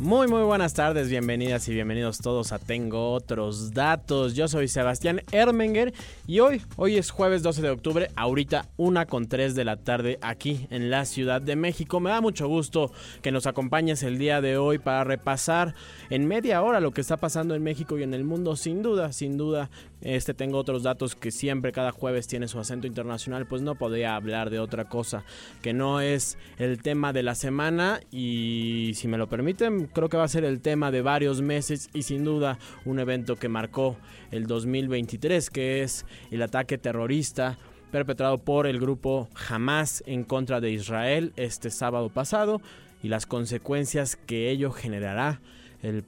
Muy muy buenas tardes, bienvenidas y bienvenidos todos a Tengo otros datos. Yo soy Sebastián Ermenger y hoy, hoy es jueves 12 de octubre, ahorita una con 3 de la tarde aquí en la Ciudad de México. Me da mucho gusto que nos acompañes el día de hoy para repasar en media hora lo que está pasando en México y en el mundo. Sin duda, sin duda, este tengo otros datos que siempre cada jueves tiene su acento internacional, pues no podía hablar de otra cosa que no es el tema de la semana y si me lo permiten, creo que va a ser el tema de varios meses y sin duda un evento que marcó el 2023, que es el ataque terrorista perpetrado por el grupo Hamas en contra de Israel este sábado pasado y las consecuencias que ello generará el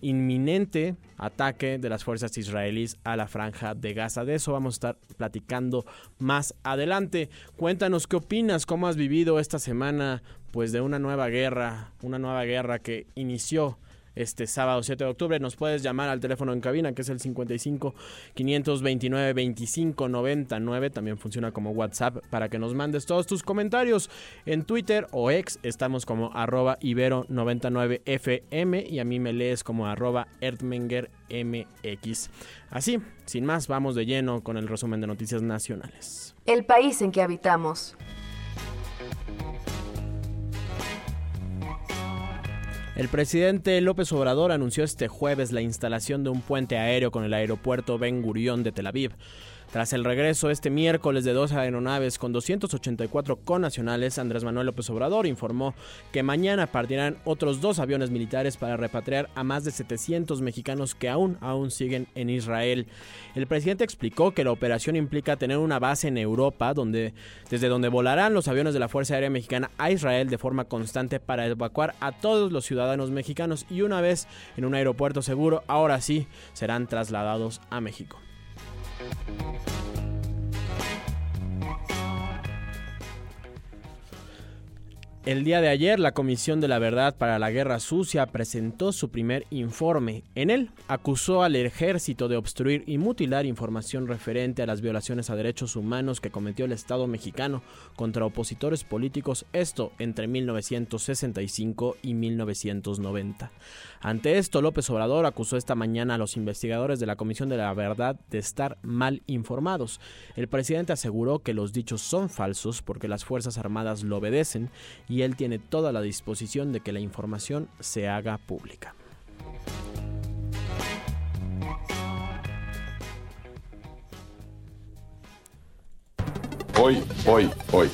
inminente ataque de las fuerzas israelíes a la franja de Gaza. De eso vamos a estar platicando más adelante. Cuéntanos qué opinas, cómo has vivido esta semana pues de una nueva guerra, una nueva guerra que inició este sábado 7 de octubre. Nos puedes llamar al teléfono en cabina que es el 55 529 25 99. También funciona como WhatsApp para que nos mandes todos tus comentarios. En Twitter o ex estamos como arroba ibero99fm y a mí me lees como arroba erdmengermx. Así, sin más, vamos de lleno con el resumen de noticias nacionales. El país en que habitamos. El presidente López Obrador anunció este jueves la instalación de un puente aéreo con el aeropuerto Ben Gurión de Tel Aviv. Tras el regreso este miércoles de dos aeronaves con 284 conacionales, Andrés Manuel López Obrador informó que mañana partirán otros dos aviones militares para repatriar a más de 700 mexicanos que aún, aún siguen en Israel. El presidente explicó que la operación implica tener una base en Europa donde, desde donde volarán los aviones de la Fuerza Aérea Mexicana a Israel de forma constante para evacuar a todos los ciudadanos mexicanos y una vez en un aeropuerto seguro, ahora sí serán trasladados a México. Thank you. El día de ayer, la Comisión de la Verdad para la Guerra Sucia presentó su primer informe. En él, acusó al ejército de obstruir y mutilar información referente a las violaciones a derechos humanos que cometió el Estado mexicano contra opositores políticos, esto entre 1965 y 1990. Ante esto, López Obrador acusó esta mañana a los investigadores de la Comisión de la Verdad de estar mal informados. El presidente aseguró que los dichos son falsos porque las Fuerzas Armadas lo obedecen y él tiene toda la disposición de que la información se haga pública. Hoy, hoy, hoy.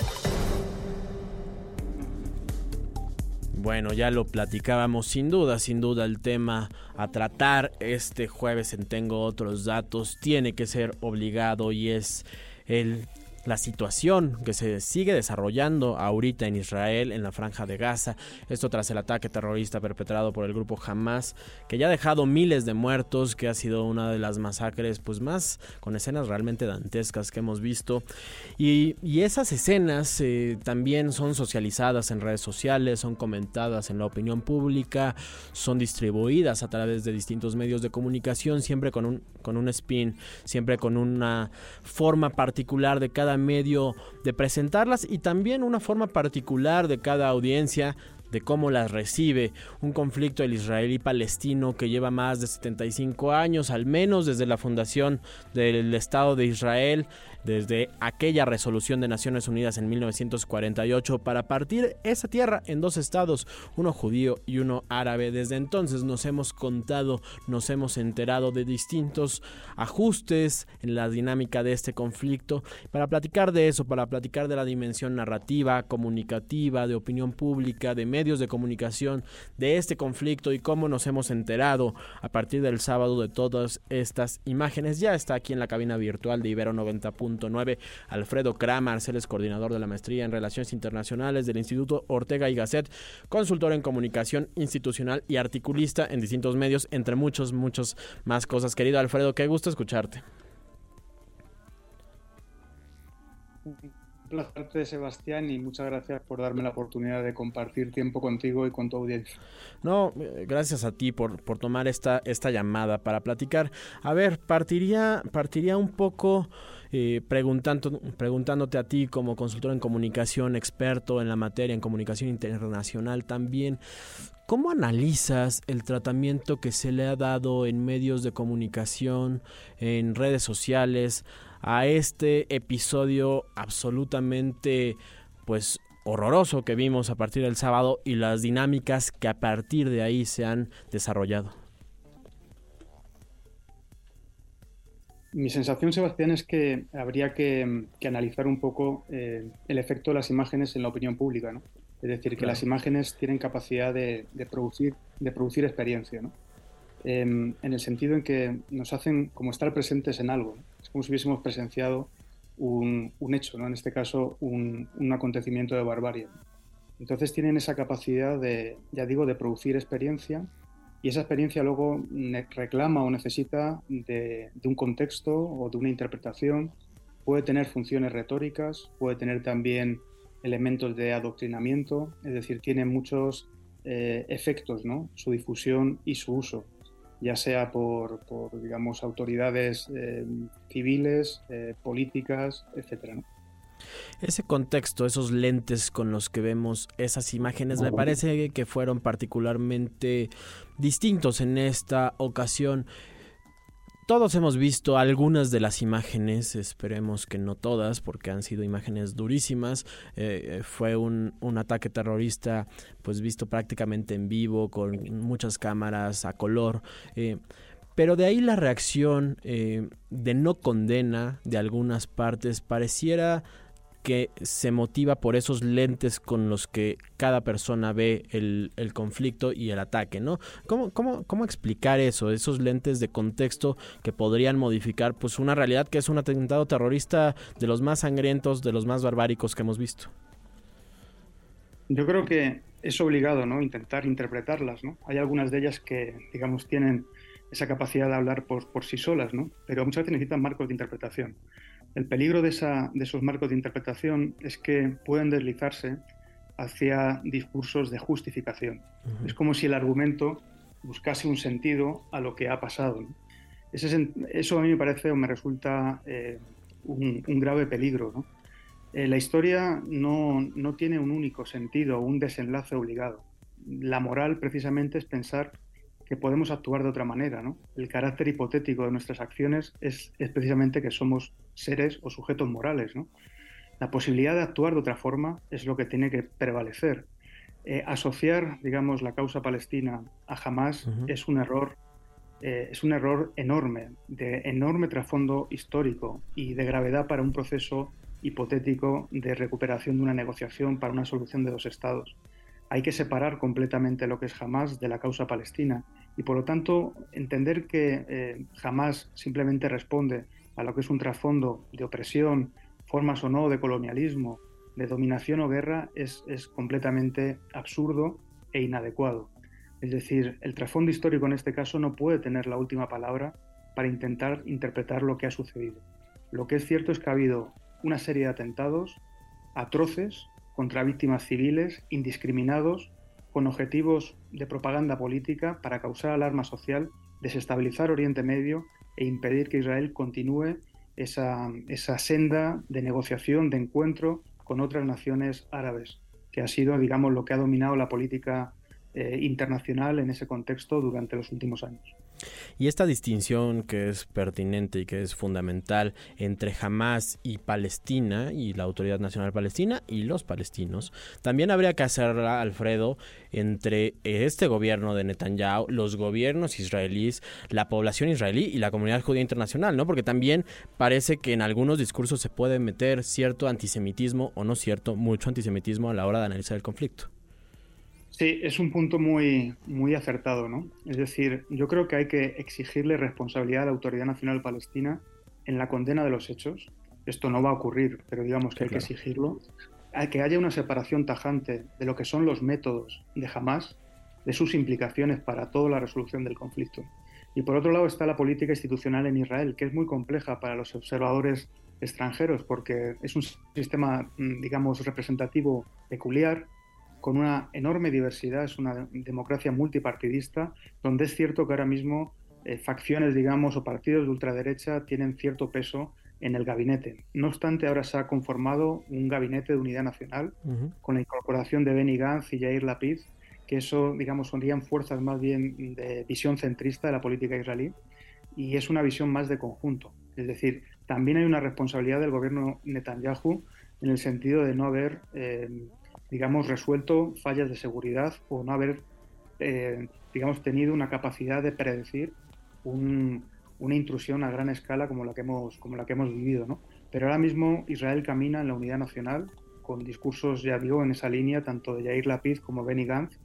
Bueno, ya lo platicábamos sin duda, sin duda el tema a tratar este jueves en Tengo otros datos tiene que ser obligado y es el la situación que se sigue desarrollando ahorita en Israel, en la franja de Gaza, esto tras el ataque terrorista perpetrado por el grupo Hamas, que ya ha dejado miles de muertos, que ha sido una de las masacres pues más con escenas realmente dantescas que hemos visto. Y, esas escenas eh, también son socializadas en redes sociales, son comentadas en la opinión pública, son distribuidas a través de distintos medios de comunicación, siempre con un, con un spin, siempre con una forma particular de cada medio de presentarlas y también una forma particular de cada audiencia de cómo las recibe. Un conflicto el israelí palestino que lleva más de 75 años, al menos desde la fundación del Estado de Israel, desde aquella resolución de Naciones Unidas en 1948 para partir esa tierra en dos estados, uno judío y uno árabe. Desde entonces nos hemos contado, nos hemos enterado de distintos ajustes en la dinámica de este conflicto. Para platicar de eso, para platicar de la dimensión narrativa, comunicativa, de opinión pública, de medios de comunicación, de este conflicto y cómo nos hemos enterado a partir del sábado de todas estas imágenes, ya está aquí en la cabina virtual de Ibero 90. Alfredo Kramer, él es coordinador de la maestría en Relaciones Internacionales del Instituto Ortega y Gasset, consultor en comunicación institucional y articulista en distintos medios, entre muchos, muchos más cosas. Querido Alfredo, qué gusto escucharte. Emplazarte, Sebastián, y muchas gracias por darme la oportunidad de compartir tiempo contigo y con tu audiencia. No, gracias a ti por, por tomar esta, esta llamada para platicar. A ver, partiría, partiría un poco eh, preguntando, preguntándote a ti como consultor en comunicación, experto en la materia, en comunicación internacional también. ¿Cómo analizas el tratamiento que se le ha dado en medios de comunicación, en redes sociales, a este episodio absolutamente pues horroroso que vimos a partir del sábado y las dinámicas que a partir de ahí se han desarrollado? Mi sensación, Sebastián, es que habría que, analizar un poco eh, el efecto de las imágenes en la opinión pública, ¿no? Es decir, que las imágenes tienen capacidad de, producir, de producir experiencia, ¿no? Em, en el sentido en que nos hacen como estar presentes en algo. Es como si hubiésemos presenciado un, hecho, ¿no? en este caso un, acontecimiento de barbarie. Entonces tienen esa capacidad de, ya digo, de producir experiencia y esa experiencia luego reclama o necesita de, de, un contexto o de una interpretación. Puede tener funciones retóricas, puede tener también elementos de adoctrinamiento, es decir, tiene muchos eh, efectos, ¿no? Su difusión y su uso, ya sea por, digamos, autoridades eh, civiles, eh, políticas, etcétera, Ese contexto, esos lentes con los que vemos esas imágenes, me parece que fueron particularmente distintos en esta ocasión. Todos hemos visto algunas de las imágenes, esperemos que no todas, porque han sido imágenes durísimas. Eh, eh, fue un, ataque terrorista, pues visto prácticamente en vivo, con muchas cámaras a color. Eh, pero de ahí la reacción de no condena de algunas partes pareciera que se motiva por esos lentes con los que cada persona ve el, conflicto y el ataque, ¿no? ¿Cómo, cómo, cómo explicar eso? Esos lentes de contexto que podrían modificar pues una realidad que es un atentado terrorista de los más sangrientos, de los más barbáricos que hemos visto. Yo creo que es obligado, ¿no? Intentar interpretarlas, ¿no? Hay algunas de ellas que, digamos, tienen esa capacidad de hablar por, por sí solas, ¿no? Pero muchas veces necesitan marcos de interpretación. El peligro de, esos marcos de interpretación es que pueden deslizarse hacia discursos de justificación. Es como si el argumento buscase un sentido a lo que ha pasado. eso a mí me parece o me resulta eh, un, grave peligro. Eh, la historia no, no, tiene un único sentido o un desenlace obligado. La moral precisamente es pensar que podemos actuar de otra manera. ¿no? El carácter hipotético de nuestras acciones es, precisamente que somos seres o sujetos morales. ¿no? La posibilidad de actuar de otra forma es lo que tiene que prevalecer. Eh, asociar, digamos, la causa palestina a Hamas es un error, eh, es un error enorme, de enorme trasfondo histórico y de gravedad para un proceso hipotético de recuperación de una negociación para una solución de dos estados hay que separar completamente lo que es Hamas de la causa palestina y por lo tanto entender que eh, Hamas simplemente responde a lo que es un trasfondo de opresión, formas o no de colonialismo, de dominación o guerra es, es completamente absurdo e inadecuado. Es decir, el trasfondo histórico en este caso no puede tener la última palabra para intentar interpretar lo que ha sucedido. Lo que es cierto es que ha habido una serie de atentados atroces contra víctimas civiles indiscriminados con objetivos de propaganda política para causar alarma social, desestabilizar Oriente Medio e impedir que Israel continúe esa, senda de negociación, de encuentro con otras naciones árabes, que ha sido, digamos, lo que ha dominado la política eh, internacional en ese contexto durante los últimos años. Y esta distinción que es pertinente y que es fundamental entre Hamas y Palestina y la Autoridad Nacional Palestina y los palestinos, también habría que hacerla, Alfredo, entre este gobierno de Netanyahu, los gobiernos israelíes, la población israelí y la comunidad judía internacional, ¿no? Porque también parece que en algunos discursos se puede meter cierto antisemitismo o no cierto, mucho antisemitismo a la hora de analizar el conflicto. Sí, es un punto muy, muy acertado, ¿no? Es decir, yo creo que hay que exigirle responsabilidad a la Autoridad Nacional Palestina en la condena de los hechos. Esto no va a ocurrir, pero digamos que hay que exigirlo. Hay que haya una separación tajante de lo que son los métodos de Hamas, de sus implicaciones para toda la resolución del conflicto. Y por otro lado está la política institucional en Israel, que es muy compleja para los observadores extranjeros, porque es un sistema, mm, digamos, representativo peculiar, con una enorme diversidad, es una democracia multipartidista, donde es cierto que ahora mismo eh, facciones, digamos, o partidos de ultraderecha tienen cierto peso en el gabinete. No obstante, ahora se ha conformado un gabinete de unidad nacional con la incorporación de Benny Gantz y Yair Lapid, que eso, digamos, sonían fuerzas más bien de visión centrista de la política israelí y es una visión más de conjunto. Es decir, también hay una responsabilidad del gobierno Netanyahu en el sentido de no haber, eh, digamos, resuelto fallas de seguridad o no haber, eh, digamos, tenido una capacidad de predecir una intrusión a gran escala como la que hemos, como la que hemos vivido. ¿no? Pero ahora mismo Israel camina en la unidad nacional con discursos, ya digo, en esa línea, tanto de Yair Lapid como Benny Gantz,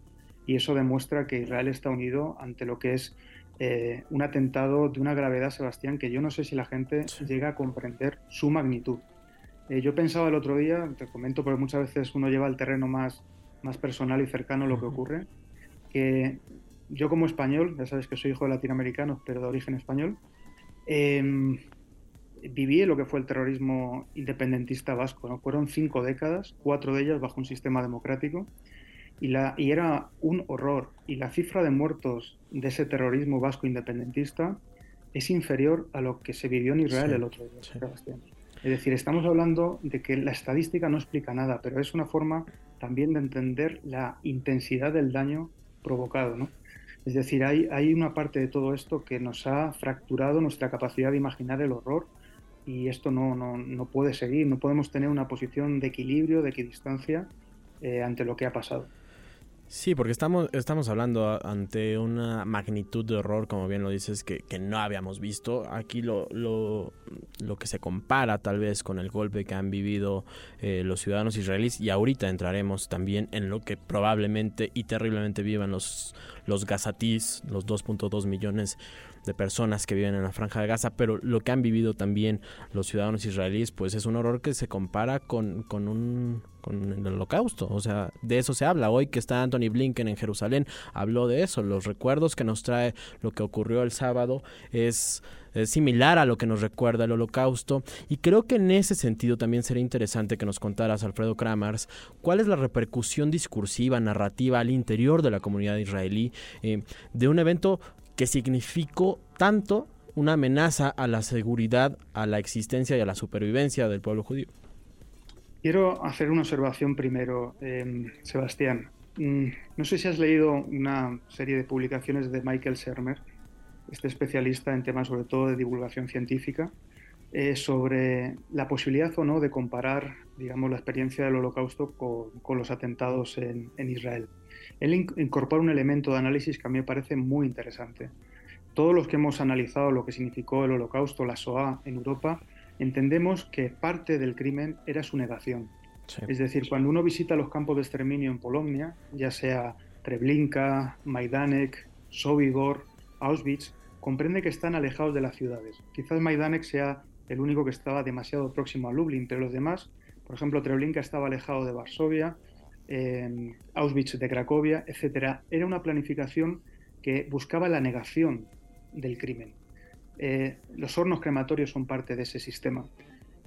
y eso demuestra que Israel está unido ante lo que es eh, un atentado de una gravedad, Sebastián, que yo no sé si la gente llega a comprender su magnitud. Eh, yo pensaba el otro día, te comento porque muchas veces uno lleva al terreno más, más personal y cercano lo que ocurre, que yo como español, ya sabes que soy hijo de latinoamericanos, pero de origen español, em, viví lo que fue el terrorismo independentista vasco. ¿no? Fueron cinco décadas, cuatro de ellas bajo un sistema democrático, y, la, y era un horror. Y la cifra de muertos de ese terrorismo vasco independentista es inferior a lo que se vivió en Israel el otro día, Es decir, estamos hablando de que la estadística no explica nada, pero es una forma también de entender la intensidad del daño provocado. ¿no? Es decir, hay, una parte de todo esto que nos ha fracturado nuestra capacidad de imaginar el horror y esto no, no, no puede seguir, no podemos tener una posición de equilibrio, de equidistancia eh, ante lo que ha pasado. Sí, porque estamos, estamos hablando ante una magnitud de horror, como bien lo dices, que, que no habíamos visto. Aquí lo, lo, lo, que se compara tal vez con el golpe que han vivido eh, los ciudadanos israelíes y ahorita entraremos también en lo que probablemente y terriblemente vivan los, los gazatís, los 2.2 millones de personas que viven en la franja de Gaza, pero lo que han vivido también los ciudadanos israelíes, pues es un horror que se compara con, con un con el holocausto, o sea, de eso se habla. Hoy que está Anthony Blinken en Jerusalén, habló de eso, los recuerdos que nos trae lo que ocurrió el sábado es similar a lo que nos recuerda el holocausto y creo que en ese sentido también sería interesante que nos contaras, Alfredo Kramars, cuál es la repercusión discursiva, narrativa al interior de la comunidad israelí eh, de un evento que significó tanto una amenaza a la seguridad, a la existencia y a la supervivencia del pueblo judío. Quiero hacer una observación primero, em, Sebastián. Mm, no sé si has leído una serie de publicaciones de Michael Sermer, este especialista en temas sobre todo de divulgación científica, eh, sobre la posibilidad o no de comparar, digamos, la experiencia del Holocausto con, los atentados en, en Israel él incorpora un elemento de análisis que a mí me parece muy interesante. Todos los que hemos analizado lo que significó el holocausto, la SOA en Europa, entendemos que parte del crimen era su negación. Es decir, cuando uno visita los campos de exterminio en Polonia, ya sea Treblinka, Majdanek, Sobibor, Auschwitz, comprende que están alejados de las ciudades. Quizás Majdanek sea el único que estaba demasiado próximo a Lublin, pero los demás, por ejemplo, Treblinka estaba alejado de Varsovia, Auschwitz de Cracovia, etc. Era una planificación que buscaba la negación del crimen. Eh, los hornos crematorios son parte de ese sistema.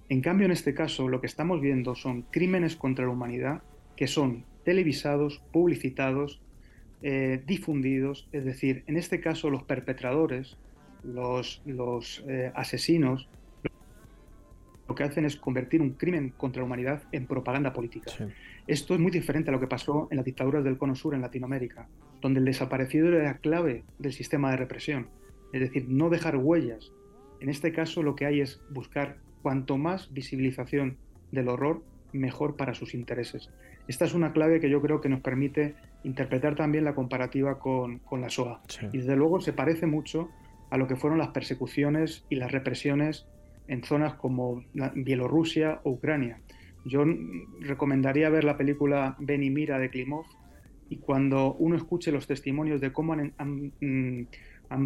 En cambio, en este caso, lo que estamos viendo son crímenes contra la humanidad que son televisados, publicitados, eh, difundidos, es decir, en este caso los perpetradores, los, los eh, asesinos, lo que hacen es convertir un crimen contra la humanidad en propaganda política. Esto es muy diferente a lo que pasó en las dictaduras del Cono Sur en Latinoamérica, donde el desaparecido era la clave del sistema de represión, es decir, no dejar huellas. En este caso lo que hay es buscar cuanto más visibilización del horror, mejor para sus intereses. Esta es una clave que yo creo que nos permite interpretar también la comparativa con, la SOA. Y desde luego se parece mucho a lo que fueron las persecuciones y las represiones en zonas como Bielorrusia o Ucrania. Yo recomendaría ver la película Ven y Mira de Klimov y cuando uno escuche los testimonios de cómo han, han,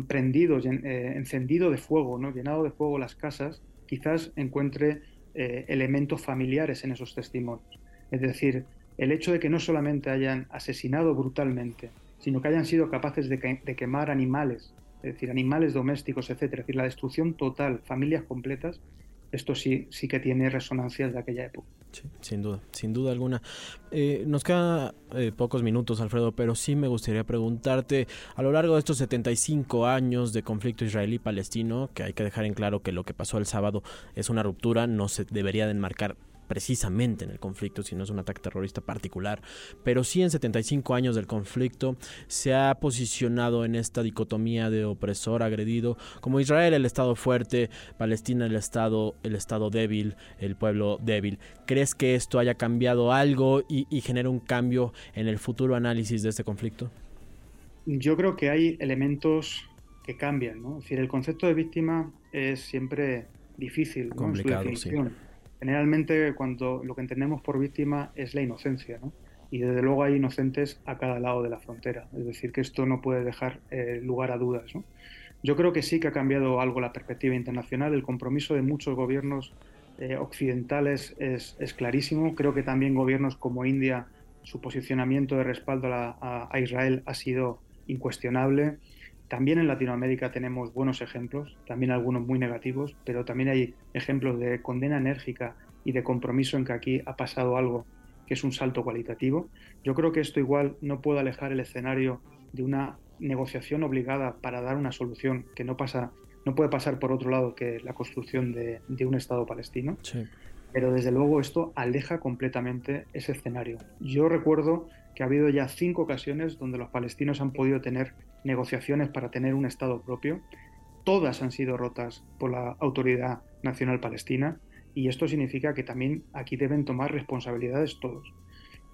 prendido, eh, encendido de fuego, ¿no? llenado de fuego las casas, quizás encuentre eh, elementos familiares en esos testimonios. Es decir, el hecho de que no solamente hayan asesinado brutalmente, sino que hayan sido capaces de, quemar animales, es decir, animales domésticos, etc. Es decir, la destrucción total, familias completas, esto sí, sí que tiene resonancias de aquella época. Sin duda, sin duda alguna. Eh, nos quedan eh, pocos minutos, Alfredo, pero sí me gustaría preguntarte, a lo largo de estos 75 años de conflicto israelí-palestino, que hay que dejar en claro que lo que pasó el sábado es una ruptura, no se debería de enmarcar precisamente en el conflicto, si no es un ataque terrorista particular, pero sí en 75 años del conflicto se ha posicionado en esta dicotomía de opresor agredido, como Israel el estado fuerte, Palestina el estado el estado débil, el pueblo débil. ¿Crees que esto haya cambiado algo y, y genera un cambio en el futuro análisis de este conflicto? Yo creo que hay elementos que cambian, ¿no? Es decir, el concepto de víctima es siempre difícil, complicado, sí Generalmente cuando lo que entendemos por víctima es la inocencia, ¿no? Y desde luego hay inocentes a cada lado de la frontera. Es decir, que esto no puede dejar eh, lugar a dudas. Yo creo que sí que ha cambiado algo la perspectiva internacional. El compromiso de muchos gobiernos eh, occidentales es, clarísimo. Creo que también gobiernos como India, su posicionamiento de respaldo a Israel ha sido incuestionable. También en Latinoamérica tenemos buenos ejemplos, también algunos muy negativos, pero también hay ejemplos de condena enérgica y de compromiso en que aquí ha pasado algo que es un salto cualitativo. Yo creo que esto igual no puede alejar el escenario de una negociación obligada para dar una solución que no pasa, no puede pasar por otro lado que la construcción de, un Estado palestino. Pero desde luego esto aleja completamente ese escenario. Yo recuerdo que ha habido ya cinco ocasiones donde los palestinos han podido tener negociaciones para tener un Estado propio. Todas han sido rotas por la Autoridad Nacional Palestina y esto significa que también aquí deben tomar responsabilidades todos.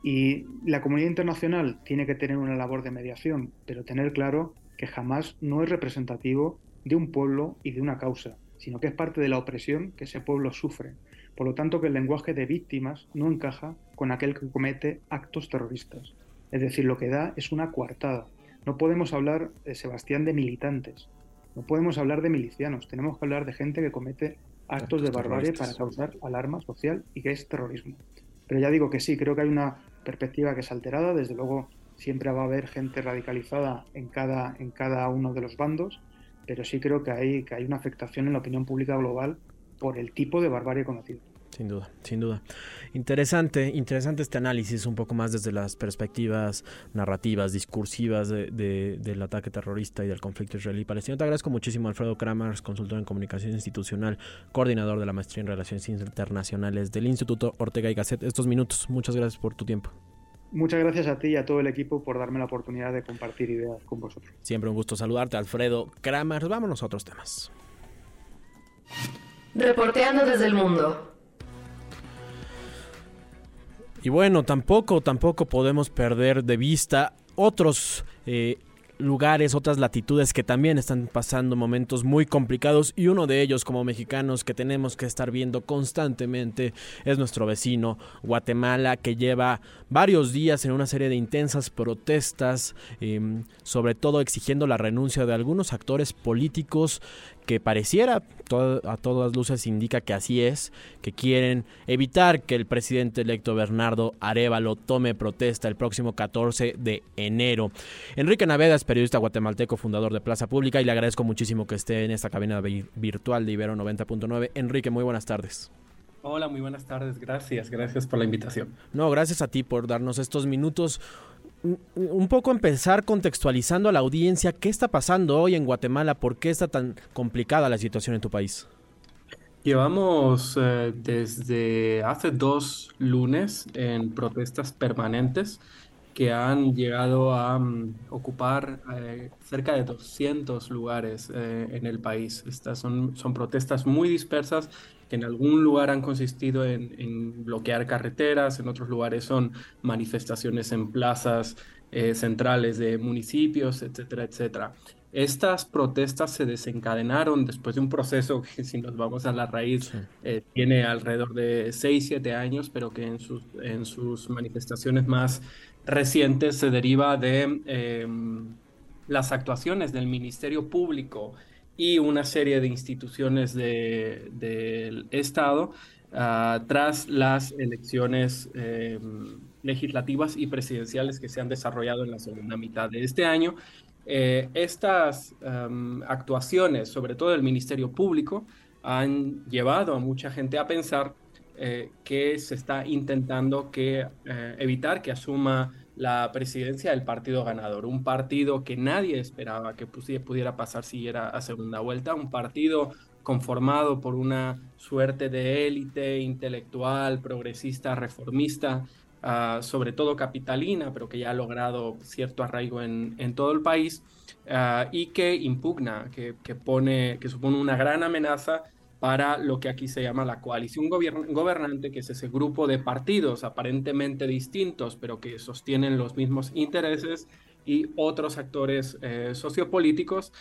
Y la comunidad internacional tiene que tener una labor de mediación, pero tener claro que jamás no es representativo de un pueblo y de una causa, sino que es parte de la opresión que ese pueblo sufre. Por lo tanto, que el lenguaje de víctimas no encaja con aquel que comete actos terroristas. Es decir, lo que da es una coartada. No podemos hablar, de Sebastián, de militantes. No podemos hablar de milicianos. Tenemos que hablar de gente que comete actos de barbarie para causar alarma social y que es terrorismo. Pero ya digo que sí, creo que hay una perspectiva que es alterada. Desde luego, siempre va a haber gente radicalizada en cada, en cada uno de los bandos, pero sí creo que hay, que hay una afectación en la opinión pública global por el tipo de barbarie conocido. Sin duda, sin duda. Interesante, interesante este análisis, un poco más desde las perspectivas narrativas, discursivas del ataque terrorista y del conflicto israelí-palestino. Te agradezco muchísimo, Alfredo Kramers, consultor en comunicación institucional, coordinador de la maestría en relaciones internacionales del Instituto Ortega y Gasset. Estos minutos, muchas gracias por tu tiempo. Muchas gracias a ti y a todo el equipo por darme la oportunidad de compartir ideas con vosotros. Siempre un gusto saludarte, Alfredo Kramers. Vámonos a otros temas. Reporteando desde el mundo. Y bueno, tampoco, tampoco podemos perder de vista otros eh, lugares, otras latitudes que también están pasando momentos muy complicados y uno de ellos como mexicanos que tenemos que estar viendo constantemente es nuestro vecino Guatemala que lleva varios días en una serie de intensas protestas, em, sobre todo exigiendo la renuncia de algunos actores políticos que pareciera a todas luces indica que así es, que quieren evitar que el presidente electo Bernardo Arevalo tome protesta el próximo 14 de enero. Enrique Naveda periodista guatemalteco, fundador de Plaza Pública y le agradezco muchísimo que esté en esta cabina virtual de Ibero 90.9. Enrique, muy buenas tardes. Hola, muy buenas tardes. Gracias, gracias por la invitación. No, gracias a ti por darnos estos minutos un poco empezar contextualizando a la audiencia qué está pasando hoy en Guatemala, por qué está tan complicada la situación en tu país. Llevamos eh, desde hace dos lunes en protestas permanentes que han llegado a mm, ocupar eh, cerca de 200 lugares eh, en el país. Estas son, son protestas muy dispersas que en algún lugar han consistido en, bloquear carreteras, en otros lugares son manifestaciones en plazas eh, centrales de municipios, etcétera, etcétera. Estas protestas se desencadenaron después de un proceso que, si nos vamos a la raíz, eh, tiene alrededor de 6, 7 años, pero que en sus, en sus manifestaciones más recientes se deriva de em, las actuaciones del Ministerio Público y una serie de instituciones del Estado ah, tras las elecciones em, legislativas y presidenciales que se han desarrollado en la segunda mitad de este año. Eh, estas actuaciones, sobre todo del Ministerio Público, han llevado a mucha gente a pensar eh, que se está intentando que, eh, evitar que asuma la presidencia del partido ganador, un partido que nadie esperaba que pudiera pasar siguiera a segunda vuelta, un partido conformado por una suerte de élite intelectual, progresista, reformista, ah, sobre todo capitalina, pero que ya ha logrado cierto arraigo en, todo el país, ah, y que impugna, que, pone, que supone una gran amenaza para lo que aquí se llama la coalición gobernante, que es ese grupo de partidos aparentemente distintos, pero que sostienen los mismos intereses y otros actores eh, sociopolíticos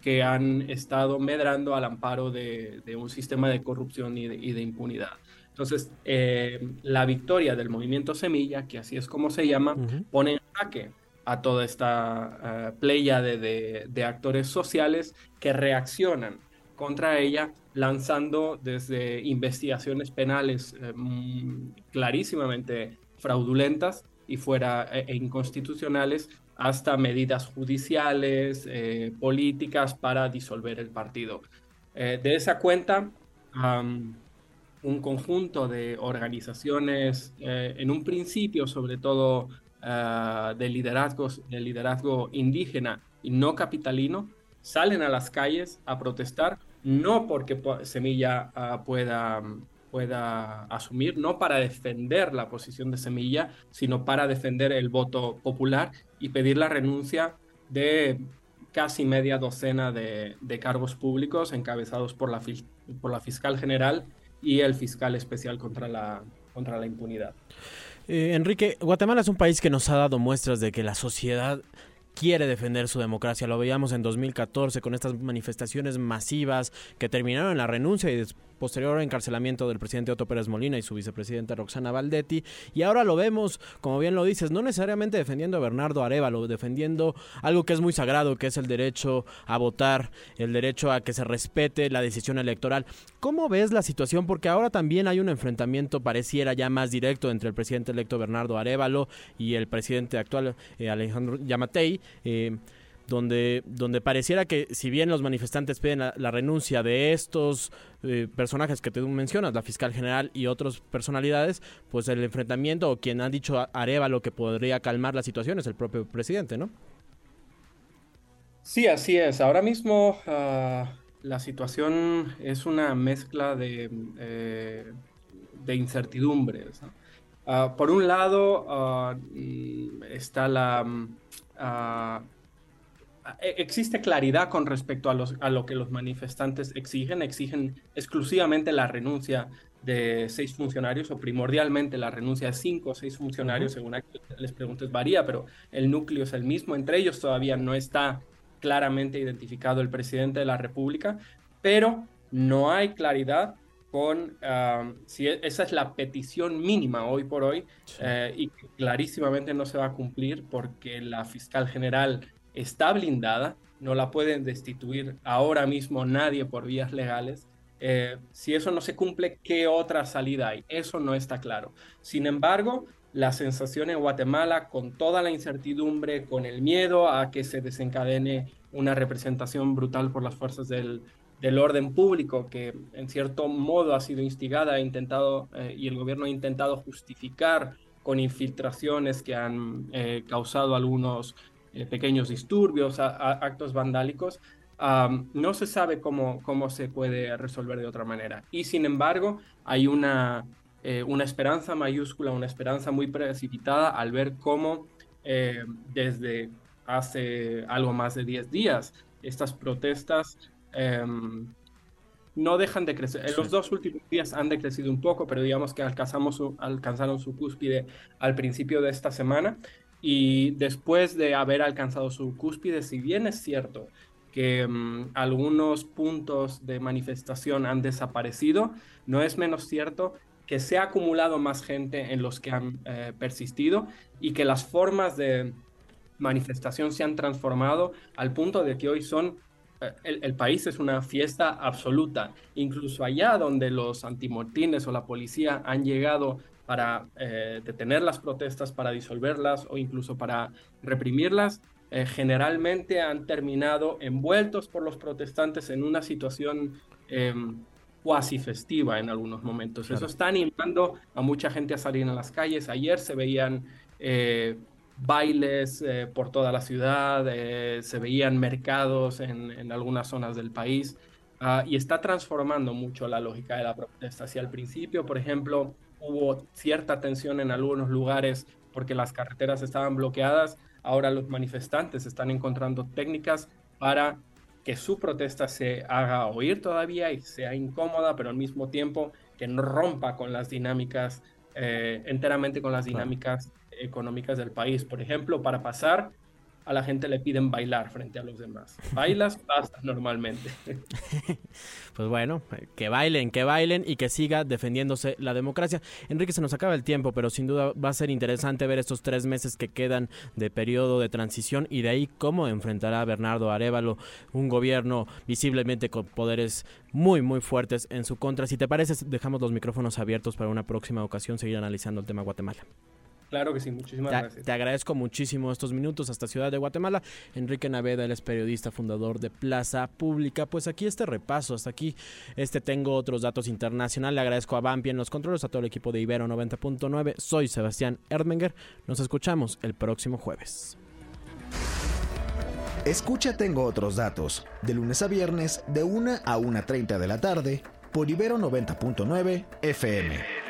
que han estado medrando al amparo de, un sistema de corrupción y de, impunidad. Entonces, eh, la victoria del movimiento Semilla, que así es como se llama, pone en jaque a toda esta uh, playa de, de, actores sociales que reaccionan contra ella, lanzando desde investigaciones penales eh, mm, clarísimamente fraudulentas y fuera e, e inconstitucionales hasta medidas judiciales, eh, políticas para disolver el partido. Eh, de esa cuenta, un conjunto de organizaciones, eh, en un principio sobre todo de, liderazgos, de liderazgo indígena y no capitalino, salen a las calles a protestar, no porque Semilla ah, pueda pueda asumir, no para defender la posición de Semilla, sino para defender el voto popular y pedir la renuncia de casi media docena de, cargos públicos encabezados por la, por la fiscal general y el fiscal especial contra la, contra la impunidad. Eh, Enrique, Guatemala es un país que nos ha dado muestras de que la sociedad quiere defender su democracia. Lo veíamos en 2014 con estas manifestaciones masivas que terminaron en la renuncia y posterior encarcelamiento del presidente Otto Pérez Molina y su vicepresidenta Roxana Valdetti. Y ahora lo vemos, como bien lo dices, no necesariamente defendiendo a Bernardo Arevalo, defendiendo algo que es muy sagrado, que es el derecho a votar, el derecho a que se respete la decisión electoral. ¿Cómo ves la situación? Porque ahora también hay un enfrentamiento, pareciera ya más directo, entre el presidente electo Bernardo Arevalo y el presidente actual eh, Alejandro Yamatei. Eh, donde, donde pareciera que si bien los manifestantes piden la, renuncia de estos eh, personajes que tú mencionas, la fiscal general y otras personalidades, pues el enfrentamiento o quien ha dicho a lo que podría calmar la situación es el propio presidente, ¿no? Sí, así es. Ahora mismo ah, la situación es una mezcla de, eh, de incertidumbres. Ah, por un lado ah, mm, está la e, existe claridad con respecto a, los, a lo que los manifestantes exigen. Exigen exclusivamente la renuncia de seis funcionarios o primordialmente la renuncia de cinco o seis funcionarios, según a les preguntes varía, pero el núcleo es el mismo. Entre ellos todavía no está claramente identificado el presidente de la República, pero no hay claridad con si e, esa es la petición mínima hoy por hoy eh, y clarísimamente no se va a cumplir porque la fiscal general está blindada, no la pueden destituir ahora mismo nadie por vías legales. Eh, si eso no se cumple, ¿qué otra salida hay? Eso no está claro. Sin embargo, la sensación en Guatemala, con toda la incertidumbre, con el miedo a que se desencadene una representación brutal por las fuerzas del, orden público, que en cierto modo ha sido instigada e intentado, eh, y el gobierno ha intentado justificar con infiltraciones que han eh, causado algunos eh, pequeños disturbios, actos vandálicos, no se sabe cómo, cómo se puede resolver de otra manera. Y sin embargo, hay una, eh, una esperanza mayúscula, una esperanza muy precipitada al ver cómo eh, desde hace algo más de 10 días estas protestas em, no dejan de crecer. En los dos últimos días han decrecido un poco, pero digamos que alcanzamos alcanzaron su cúspide al principio de esta semana y después de haber alcanzado su cúspide, si bien es cierto que mm, algunos puntos de manifestación han desaparecido, no es menos cierto que se ha acumulado más gente en los que han eh, persistido y que las formas de manifestación se han transformado al punto de que hoy son eh, el, país es una fiesta absoluta. Incluso allá donde los antimortines o la policía han llegado para eh, detener las protestas, para disolverlas o incluso para reprimirlas, eh, generalmente han terminado envueltos por los protestantes en una situación em, cuasi festiva en algunos momentos. Eso está animando a mucha gente a salir a las calles. Ayer se veían eh, bailes eh, por toda la ciudad, se veían mercados en, algunas zonas del país. Ah, y está transformando mucho la lógica de la protesta. Si al principio, por ejemplo, hubo cierta tensión en algunos lugares porque las carreteras estaban bloqueadas, ahora los manifestantes están encontrando técnicas para que su protesta se haga oír todavía y sea incómoda, pero al mismo tiempo que no rompa con las dinámicas, eh, enteramente con las dinámicas económicas del país. Por ejemplo, para pasar a la gente le piden bailar frente a los demás. Bailas, pasas normalmente. Pues bueno, que bailen, que bailen y que siga defendiéndose la democracia. Enrique, se nos acaba el tiempo, pero sin duda va a ser interesante ver estos tres meses que quedan de periodo de transición y de ahí cómo enfrentará Bernardo Arevalo un gobierno visiblemente con poderes muy, muy fuertes en su contra. Si te parece, dejamos los micrófonos abiertos para una próxima ocasión seguir analizando el tema Guatemala. Claro que sí, muchísimas gracias. Te agradezco muchísimo estos minutos hasta Ciudad de Guatemala. Enrique Naveda, él es periodista, fundador de Plaza Pública. Pues aquí este repaso, hasta aquí este tengo otros datos internacionales. Le agradezco a Bampi en los controles, a todo el equipo de Ibero 90.9. Soy Sebastián Erdmenger. Nos escuchamos el próximo jueves. Escucha Tengo otros datos, de lunes a viernes, de 1 a 1.30 de la tarde, por Ibero 90.9 FM.